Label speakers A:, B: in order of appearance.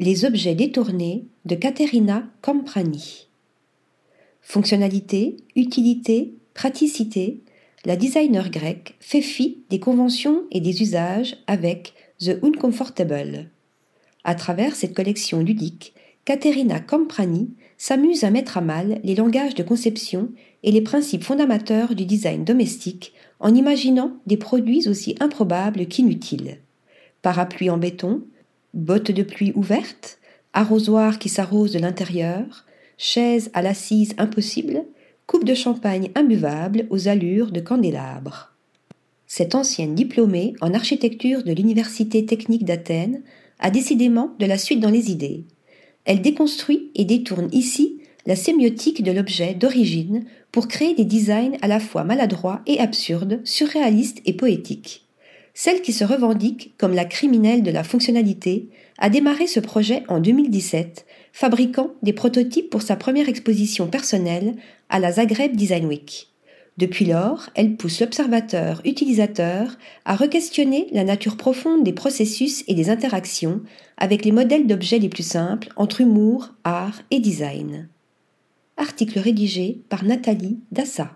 A: Les objets détournés de Caterina Camprani. Fonctionnalité, utilité, praticité, la designer grecque fait fi des conventions et des usages avec The Uncomfortable. À travers cette collection ludique, Caterina Camprani s'amuse à mettre à mal les langages de conception et les principes fondamenteurs du design domestique en imaginant des produits aussi improbables qu'inutiles. Parapluie en béton, bottes de pluie ouvertes, arrosoir qui s'arrose de l'intérieur, chaise à l'assise impossible, coupe de champagne imbuvable aux allures de candélabres. Cette ancienne diplômée en architecture de l'Université technique d'Athènes a décidément de la suite dans les idées. Elle déconstruit et détourne ici la sémiotique de l'objet d'origine pour créer des designs à la fois maladroits et absurdes, surréalistes et poétiques. Celle qui se revendique comme la criminelle de la fonctionnalité a démarré ce projet en 2017, fabriquant des prototypes pour sa première exposition personnelle à la Zagreb Design Week. Depuis lors, elle pousse l'observateur utilisateur à re-questionner la nature profonde des processus et des interactions avec les modèles d'objets les plus simples entre humour, art et design. Article rédigé par Nathalie Dassa.